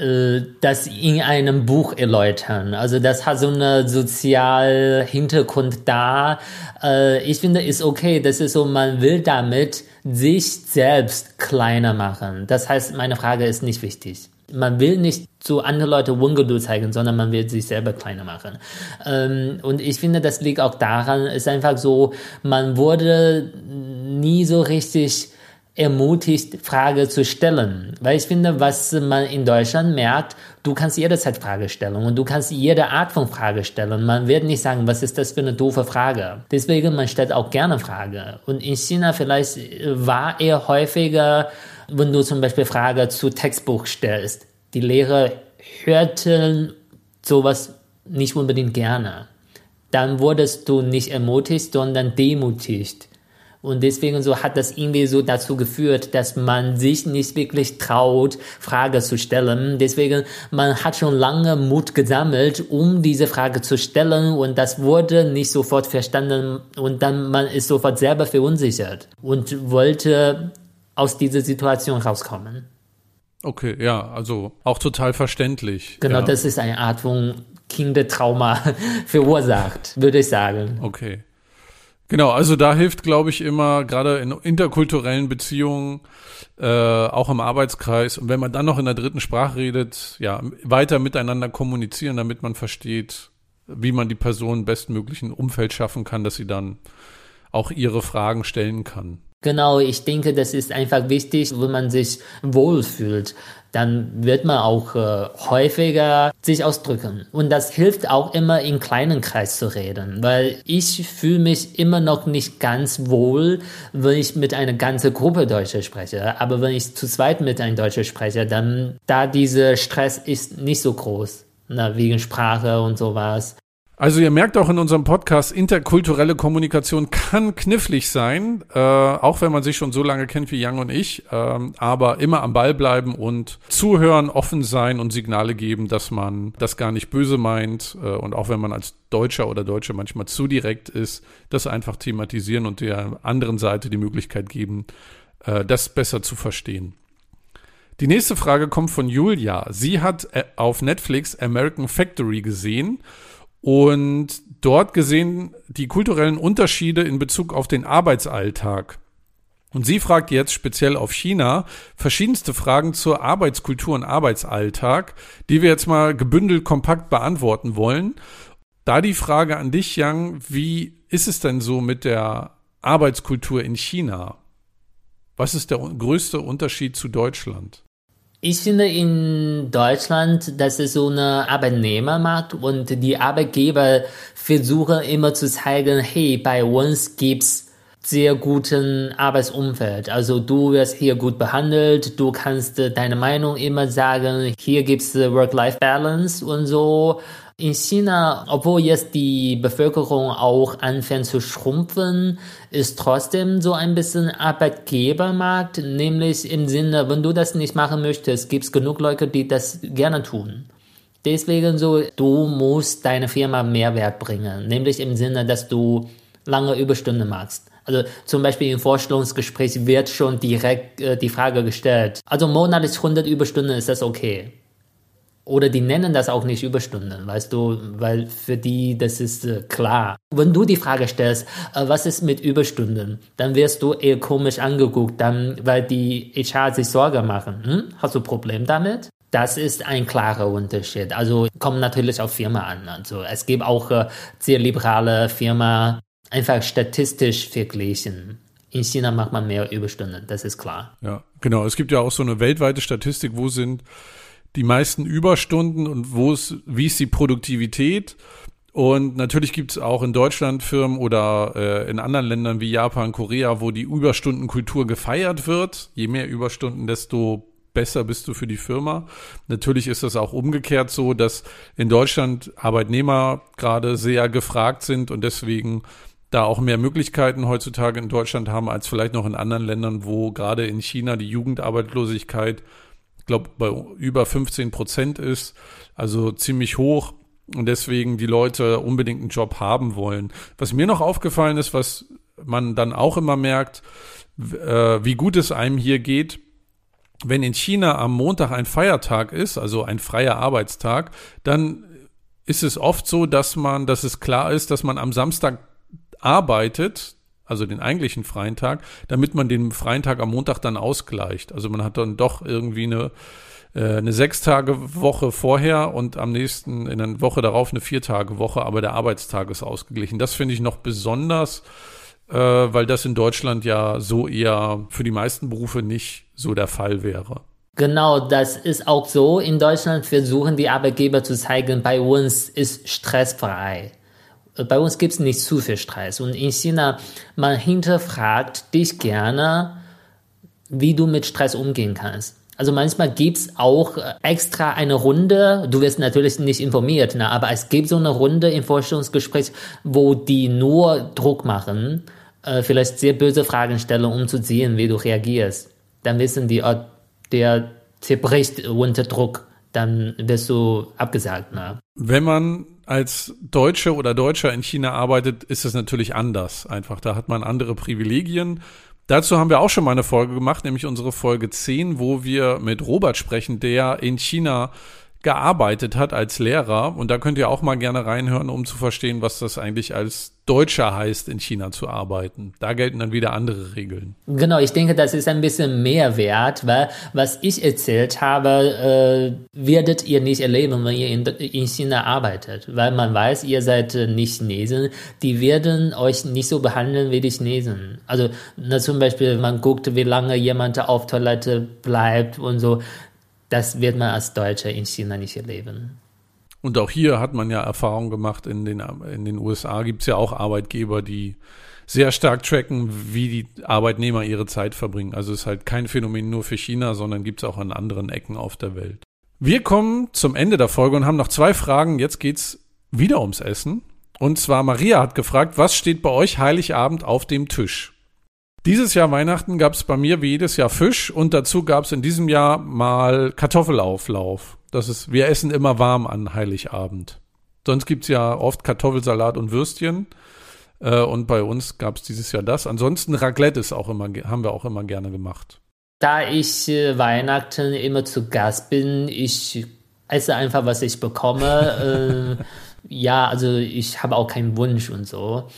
äh, das in einem Buch erläutern. Also das hat so einen sozialen Hintergrund da. Äh, ich finde, ist okay. Das ist so, man will damit sich selbst kleiner machen. Das heißt, meine Frage ist nicht wichtig. Man will nicht zu anderen Leuten Ungeduld zeigen, sondern man will sich selber kleiner machen. Ähm, und ich finde, das liegt auch daran, ist einfach so, man wurde nie so richtig ermutigt, Frage zu stellen. Weil ich finde, was man in Deutschland merkt, du kannst jederzeit Frage stellen und du kannst jede Art von Frage stellen. Man wird nicht sagen, was ist das für eine doofe Frage. Deswegen, man stellt auch gerne Frage. Und in China vielleicht war eher häufiger, wenn du zum Beispiel Frage zu Textbuch stellst. Die Lehrer hörten sowas nicht unbedingt gerne. Dann wurdest du nicht ermutigt, sondern demutigt. Und deswegen so hat das irgendwie so dazu geführt, dass man sich nicht wirklich traut, Frage zu stellen. Deswegen, man hat schon lange Mut gesammelt, um diese Frage zu stellen und das wurde nicht sofort verstanden und dann man ist sofort selber verunsichert und wollte aus dieser Situation rauskommen. Okay, ja, also auch total verständlich. Genau, ja. das ist eine Art von Kindertrauma verursacht, würde ich sagen. Okay. Genau, also da hilft, glaube ich, immer gerade in interkulturellen Beziehungen, äh, auch im Arbeitskreis. Und wenn man dann noch in der dritten Sprache redet, ja, weiter miteinander kommunizieren, damit man versteht, wie man die Person bestmöglichen Umfeld schaffen kann, dass sie dann auch ihre Fragen stellen kann. Genau, ich denke, das ist einfach wichtig, wenn man sich wohlfühlt, dann wird man auch äh, häufiger sich ausdrücken. Und das hilft auch immer in kleinen Kreis zu reden, weil ich fühle mich immer noch nicht ganz wohl, wenn ich mit einer ganzen Gruppe Deutsche spreche. Aber wenn ich zu zweit mit einem Deutsche spreche, dann da dieser Stress ist nicht so groß, na, wegen Sprache und sowas. Also ihr merkt auch in unserem Podcast, interkulturelle Kommunikation kann knifflig sein, äh, auch wenn man sich schon so lange kennt wie Young und ich, ähm, aber immer am Ball bleiben und zuhören, offen sein und Signale geben, dass man das gar nicht böse meint äh, und auch wenn man als Deutscher oder Deutsche manchmal zu direkt ist, das einfach thematisieren und der anderen Seite die Möglichkeit geben, äh, das besser zu verstehen. Die nächste Frage kommt von Julia. Sie hat äh, auf Netflix American Factory gesehen und dort gesehen die kulturellen Unterschiede in Bezug auf den Arbeitsalltag. Und sie fragt jetzt speziell auf China verschiedenste Fragen zur Arbeitskultur und Arbeitsalltag, die wir jetzt mal gebündelt kompakt beantworten wollen. Da die Frage an dich, Yang, wie ist es denn so mit der Arbeitskultur in China? Was ist der größte Unterschied zu Deutschland? Ich finde in Deutschland, dass es so eine Arbeitnehmermarkt und die Arbeitgeber versuchen immer zu zeigen, hey, bei uns gibt's sehr guten Arbeitsumfeld. Also du wirst hier gut behandelt, du kannst deine Meinung immer sagen, hier gibt's Work-Life-Balance und so. In China, obwohl jetzt die Bevölkerung auch anfängt zu schrumpfen, ist trotzdem so ein bisschen Arbeitgebermarkt, nämlich im Sinne, wenn du das nicht machen möchtest, gibt es genug Leute, die das gerne tun. Deswegen so, du musst deine Firma Mehrwert bringen, nämlich im Sinne, dass du lange Überstunden machst. Also zum Beispiel im Vorstellungsgespräch wird schon direkt äh, die Frage gestellt. Also monatlich 100 Überstunden, ist das okay? Oder die nennen das auch nicht Überstunden, weißt du, weil für die das ist äh, klar. Wenn du die Frage stellst, äh, was ist mit Überstunden, dann wirst du eher komisch angeguckt, dann, weil die HR sich Sorge machen. Hm? Hast du Problem damit? Das ist ein klarer Unterschied. Also kommt natürlich auf Firma an. Also es gibt auch äh, sehr liberale Firma, einfach statistisch verglichen. In China macht man mehr Überstunden, das ist klar. Ja, genau. Es gibt ja auch so eine weltweite Statistik, wo sind die meisten Überstunden und wo ist, wie ist die Produktivität? Und natürlich gibt es auch in Deutschland Firmen oder äh, in anderen Ländern wie Japan, Korea, wo die Überstundenkultur gefeiert wird. Je mehr Überstunden, desto besser bist du für die Firma. Natürlich ist das auch umgekehrt so, dass in Deutschland Arbeitnehmer gerade sehr gefragt sind und deswegen da auch mehr Möglichkeiten heutzutage in Deutschland haben als vielleicht noch in anderen Ländern, wo gerade in China die Jugendarbeitslosigkeit glaube, bei über 15 Prozent ist, also ziemlich hoch und deswegen die Leute unbedingt einen Job haben wollen. Was mir noch aufgefallen ist, was man dann auch immer merkt, äh, wie gut es einem hier geht, wenn in China am Montag ein Feiertag ist, also ein freier Arbeitstag, dann ist es oft so, dass man, dass es klar ist, dass man am Samstag arbeitet, also den eigentlichen freien Tag, damit man den freien Tag am Montag dann ausgleicht. Also man hat dann doch irgendwie eine, äh, eine Sechstage-Woche vorher und am nächsten, in der Woche darauf eine Viertage-Woche, aber der Arbeitstag ist ausgeglichen. Das finde ich noch besonders, äh, weil das in Deutschland ja so eher für die meisten Berufe nicht so der Fall wäre. Genau, das ist auch so. In Deutschland versuchen die Arbeitgeber zu zeigen, bei uns ist stressfrei bei uns gibt es nicht zu viel Stress. Und in China, man hinterfragt dich gerne, wie du mit Stress umgehen kannst. Also manchmal gibt es auch extra eine Runde, du wirst natürlich nicht informiert, ne, aber es gibt so eine Runde im Vorstellungsgespräch, wo die nur Druck machen, äh, vielleicht sehr böse Fragen stellen, um zu sehen, wie du reagierst. Dann wissen die, oh, der zerbricht unter Druck, dann wirst du abgesagt. Ne? Wenn man als Deutsche oder Deutscher in China arbeitet, ist es natürlich anders. Einfach, da hat man andere Privilegien. Dazu haben wir auch schon mal eine Folge gemacht, nämlich unsere Folge 10, wo wir mit Robert sprechen, der in China gearbeitet hat als Lehrer. Und da könnt ihr auch mal gerne reinhören, um zu verstehen, was das eigentlich als Deutscher heißt, in China zu arbeiten. Da gelten dann wieder andere Regeln. Genau, ich denke, das ist ein bisschen mehr wert, weil was ich erzählt habe, äh, werdet ihr nicht erleben, wenn ihr in, in China arbeitet. Weil man weiß, ihr seid äh, nicht Chinesen. Die werden euch nicht so behandeln wie die Chinesen. Also na, zum Beispiel, man guckt, wie lange jemand auf Toilette bleibt und so das wird man als Deutscher in China nicht erleben. Und auch hier hat man ja Erfahrung gemacht, in den, in den USA gibt es ja auch Arbeitgeber, die sehr stark tracken, wie die Arbeitnehmer ihre Zeit verbringen. Also es ist halt kein Phänomen nur für China, sondern gibt es auch an anderen Ecken auf der Welt. Wir kommen zum Ende der Folge und haben noch zwei Fragen. Jetzt geht's wieder ums Essen. Und zwar Maria hat gefragt, was steht bei euch Heiligabend auf dem Tisch? Dieses Jahr Weihnachten gab es bei mir wie jedes Jahr Fisch und dazu gab es in diesem Jahr mal Kartoffelauflauf. Das ist, wir essen immer warm an Heiligabend. Sonst gibt's ja oft Kartoffelsalat und Würstchen. Äh, und bei uns gab es dieses Jahr das. Ansonsten Raclette ist auch immer, haben wir auch immer gerne gemacht. Da ich äh, Weihnachten immer zu Gast bin, ich esse einfach, was ich bekomme. äh, ja, also ich habe auch keinen Wunsch und so.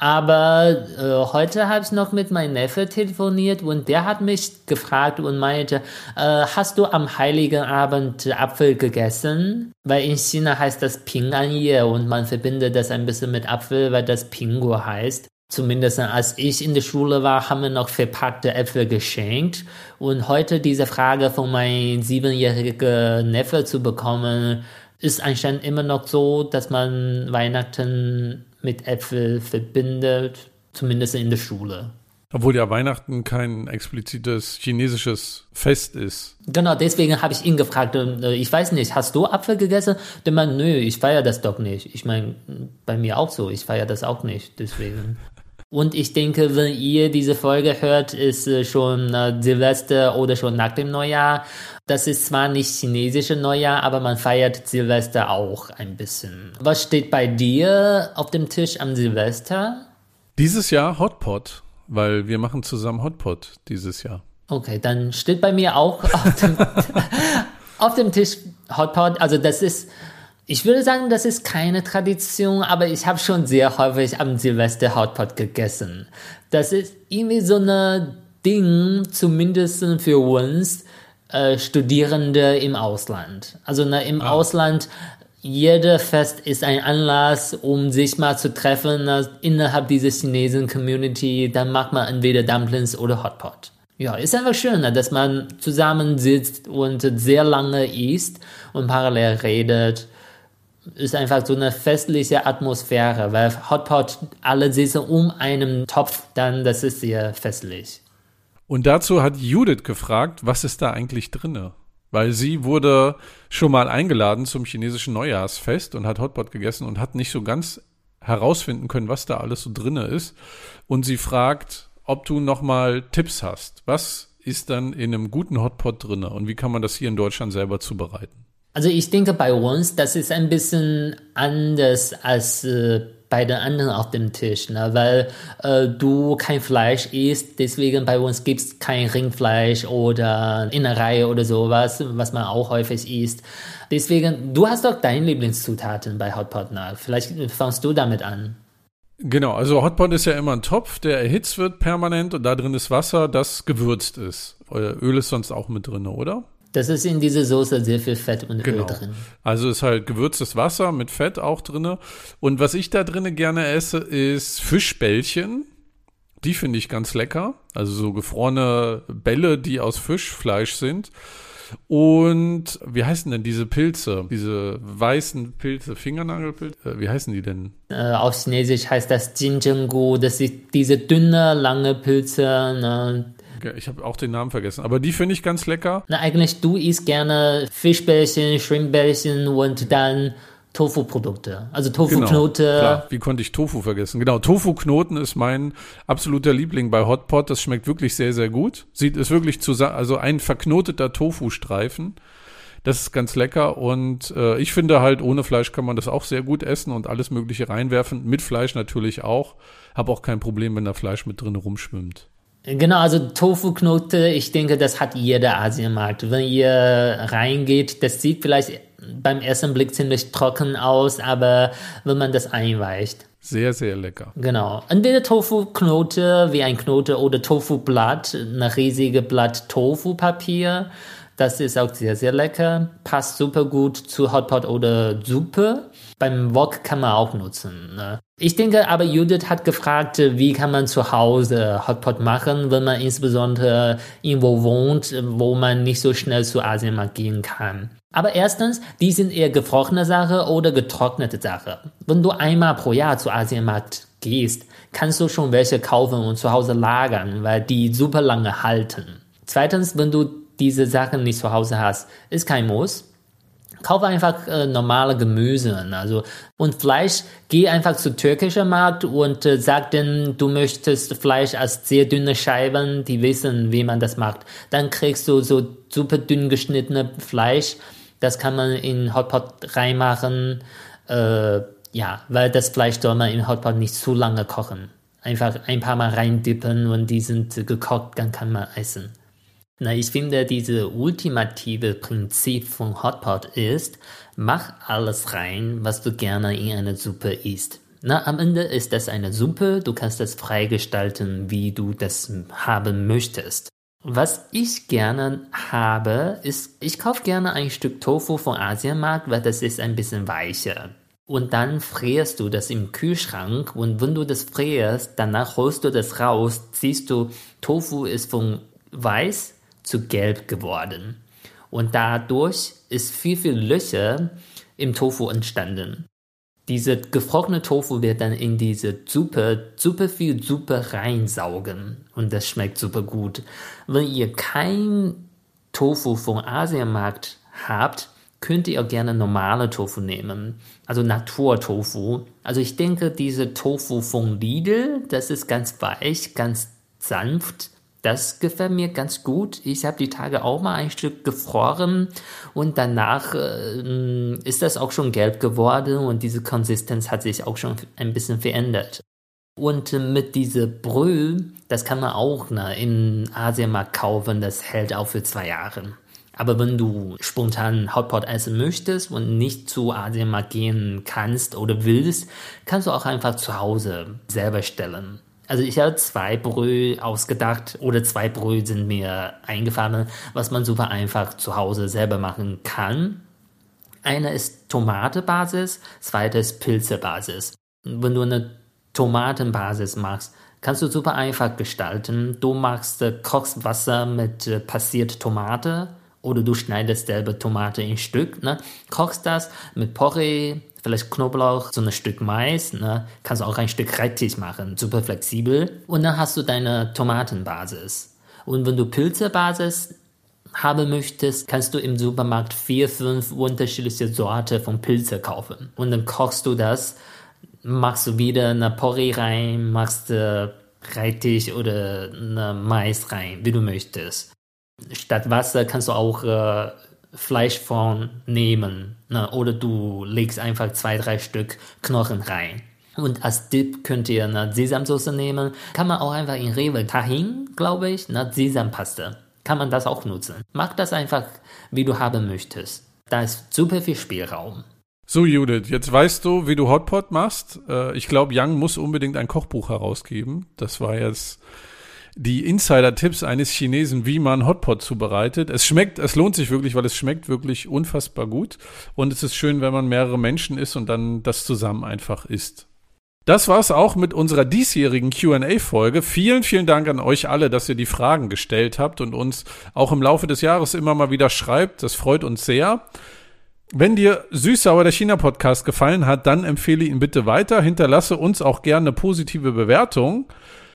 Aber äh, heute habe ich noch mit meinem Neffe telefoniert und der hat mich gefragt und meinte, äh, hast du am Heiligen Abend Apfel gegessen? Weil in China heißt das Ping An Ye und man verbindet das ein bisschen mit Apfel, weil das Pingo heißt. Zumindest als ich in der Schule war, haben wir noch verpackte Äpfel geschenkt. Und heute diese Frage von meinem siebenjährigen Neffe zu bekommen, ist anscheinend immer noch so, dass man Weihnachten mit Äpfel verbindet, zumindest in der Schule. Obwohl ja Weihnachten kein explizites chinesisches Fest ist. Genau, deswegen habe ich ihn gefragt, äh, ich weiß nicht, hast du Apfel gegessen? Der meint, nö, ich feiere das doch nicht. Ich meine, bei mir auch so, ich feiere das auch nicht, deswegen. Und ich denke, wenn ihr diese Folge hört, ist äh, schon äh, Silvester oder schon nach dem Neujahr. Das ist zwar nicht chinesische Neujahr, aber man feiert Silvester auch ein bisschen. Was steht bei dir auf dem Tisch am Silvester? Dieses Jahr Hotpot, weil wir machen zusammen Hotpot dieses Jahr. Okay, dann steht bei mir auch auf dem, auf dem Tisch Hotpot. Also das ist ich würde sagen, das ist keine Tradition, aber ich habe schon sehr häufig am Silvester Hotpot gegessen. Das ist irgendwie so ein Ding, zumindest für uns äh, Studierende im Ausland. Also na, im ah. Ausland, jeder Fest ist ein Anlass, um sich mal zu treffen na, innerhalb dieser chinesischen Community. Dann macht man entweder Dumplings oder Hotpot. Ja, ist einfach schön, dass man zusammensitzt und sehr lange isst und parallel redet ist einfach so eine festliche Atmosphäre, weil Hotpot, alle sitzen um einen Topf, dann das ist sehr festlich. Und dazu hat Judith gefragt, was ist da eigentlich drinne? Weil sie wurde schon mal eingeladen zum chinesischen Neujahrsfest und hat Hotpot gegessen und hat nicht so ganz herausfinden können, was da alles so drinne ist. Und sie fragt, ob du noch mal Tipps hast. Was ist dann in einem guten Hotpot drinne und wie kann man das hier in Deutschland selber zubereiten? Also ich denke bei uns, das ist ein bisschen anders als äh, bei den anderen auf dem Tisch, ne? weil äh, du kein Fleisch isst, deswegen bei uns gibt es kein Rindfleisch oder Innerei oder sowas, was man auch häufig isst. Deswegen, du hast doch deine Lieblingszutaten bei Hotpot, ne? vielleicht fangst du damit an. Genau, also Hotpot ist ja immer ein Topf, der erhitzt wird permanent und da drin ist Wasser, das gewürzt ist. Öl ist sonst auch mit drin, oder? Das ist in dieser Soße sehr viel Fett und genau. Öl drin. Also ist halt gewürztes Wasser mit Fett auch drin. Und was ich da drin gerne esse, ist Fischbällchen. Die finde ich ganz lecker. Also so gefrorene Bälle, die aus Fischfleisch sind. Und wie heißen denn diese Pilze? Diese weißen Pilze, Fingernagelpilze? Äh, wie heißen die denn? Äh, auf Chinesisch heißt das Jinjenggu. Das sind diese dünne, lange Pilze. Ne? Ich habe auch den Namen vergessen, aber die finde ich ganz lecker. Na, eigentlich, du isst gerne Fischbällchen, Shrimpbällchen und dann Tofu-Produkte. Also Tofu-Knote. Genau, wie konnte ich Tofu vergessen? Genau, Tofu-Knoten ist mein absoluter Liebling bei Hotpot. Das schmeckt wirklich sehr, sehr gut. Sieht es wirklich zusammen, also ein verknoteter Tofu-Streifen. Das ist ganz lecker und äh, ich finde halt, ohne Fleisch kann man das auch sehr gut essen und alles Mögliche reinwerfen. Mit Fleisch natürlich auch. Habe auch kein Problem, wenn da Fleisch mit drin rumschwimmt. Genau, also Tofu-Knote, ich denke, das hat jeder Asienmarkt. Wenn ihr reingeht, das sieht vielleicht beim ersten Blick ziemlich trocken aus, aber wenn man das einweicht. Sehr, sehr lecker. Genau. Entweder Tofu-Knote wie ein Knote oder Tofu-Blatt, ein riesiges Blatt Tofu-Papier. Das ist auch sehr, sehr lecker. Passt super gut zu Hotpot oder Suppe. Beim Wok kann man auch nutzen. Ne? Ich denke aber, Judith hat gefragt, wie kann man zu Hause Hotpot machen, wenn man insbesondere irgendwo wohnt, wo man nicht so schnell zu Asienmarkt gehen kann. Aber erstens, die sind eher gefrorene Sache oder getrocknete Sache. Wenn du einmal pro Jahr zu Asienmarkt gehst, kannst du schon welche kaufen und zu Hause lagern, weil die super lange halten. Zweitens, wenn du diese Sachen nicht zu Hause hast, ist kein Muss. Kauf einfach äh, normale Gemüse. Also und Fleisch, geh einfach zu türkischen Markt und äh, sag denen, du möchtest Fleisch als sehr dünne Scheiben, die wissen, wie man das macht. Dann kriegst du so super dünn geschnittene Fleisch. Das kann man in Hotpot reinmachen. Äh, ja, weil das Fleisch soll man in Hotpot nicht zu lange kochen. Einfach ein paar Mal reindippen und die sind gekocht, dann kann man essen. Na, ich finde, dieses ultimative Prinzip von Hotpot ist, mach alles rein, was du gerne in eine Suppe isst. Na, am Ende ist das eine Suppe, du kannst das freigestalten, wie du das haben möchtest. Was ich gerne habe, ist, ich kaufe gerne ein Stück Tofu vom Asienmarkt, weil das ist ein bisschen weicher. Und dann frierst du das im Kühlschrank und wenn du das frierst, danach holst du das raus, siehst du, Tofu ist von weiß zu gelb geworden. Und dadurch ist viel, viel Löcher im Tofu entstanden. Diese gefrorene Tofu wird dann in diese Suppe, super viel Suppe reinsaugen. Und das schmeckt super gut. Wenn ihr kein Tofu vom Asienmarkt habt, könnt ihr gerne normale Tofu nehmen. Also Naturtofu. Also ich denke, diese Tofu von Lidl, das ist ganz weich, ganz sanft das gefällt mir ganz gut. Ich habe die Tage auch mal ein Stück gefroren und danach äh, ist das auch schon gelb geworden und diese Konsistenz hat sich auch schon ein bisschen verändert. Und mit dieser Brühe, das kann man auch ne, in Asienmarkt kaufen, das hält auch für zwei Jahre. Aber wenn du spontan Hotpot essen möchtest und nicht zu Asienmarkt gehen kannst oder willst, kannst du auch einfach zu Hause selber stellen. Also ich habe zwei Brühe ausgedacht oder zwei Brühe sind mir eingefallen, was man super einfach zu Hause selber machen kann. Eine ist Tomatebasis, zweite ist Pilzebasis. Wenn du eine Tomatenbasis machst, kannst du super einfach gestalten. Du machst äh, Kochwasser mit äh, passiert Tomate oder du schneidest selber Tomate in Stück, ne? kochst das mit Porree, vielleicht Knoblauch, so ein Stück Mais, ne? kannst du auch ein Stück Rettich machen, super flexibel. Und dann hast du deine Tomatenbasis. Und wenn du Pilzebasis haben möchtest, kannst du im Supermarkt vier, fünf unterschiedliche Sorte von Pilze kaufen. Und dann kochst du das, machst du wieder eine Porree rein, machst äh, Rettich oder Mais rein, wie du möchtest. Statt Wasser kannst du auch äh, Fleischform nehmen. Ne? Oder du legst einfach zwei, drei Stück Knochen rein. Und als Dip könnt ihr eine Sesamsauce nehmen. Kann man auch einfach in Rewe Tahin, glaube ich, eine Sesampaste. Kann man das auch nutzen. Mach das einfach, wie du haben möchtest. Da ist super viel Spielraum. So, Judith, jetzt weißt du, wie du Hotpot machst. Äh, ich glaube, Young muss unbedingt ein Kochbuch herausgeben. Das war jetzt die Insider-Tipps eines Chinesen, wie man Hotpot zubereitet. Es schmeckt, es lohnt sich wirklich, weil es schmeckt wirklich unfassbar gut. Und es ist schön, wenn man mehrere Menschen isst und dann das zusammen einfach isst. Das war's auch mit unserer diesjährigen QA-Folge. Vielen, vielen Dank an euch alle, dass ihr die Fragen gestellt habt und uns auch im Laufe des Jahres immer mal wieder schreibt. Das freut uns sehr. Wenn dir Süßsauer der China-Podcast gefallen hat, dann empfehle ihn bitte weiter. Hinterlasse uns auch gerne eine positive Bewertung.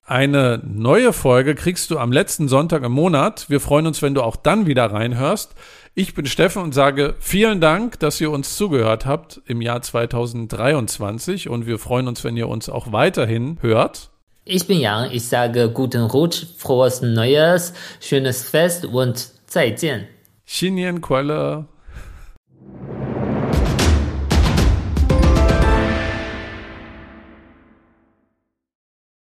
Eine neue Folge kriegst du am letzten Sonntag im Monat. Wir freuen uns, wenn du auch dann wieder reinhörst. Ich bin Steffen und sage vielen Dank, dass ihr uns zugehört habt im Jahr 2023 und wir freuen uns, wenn ihr uns auch weiterhin hört. Ich bin Jan, ich sage guten Rutsch, frohes Neues, schönes Fest und 再见. Xinyan Kuala.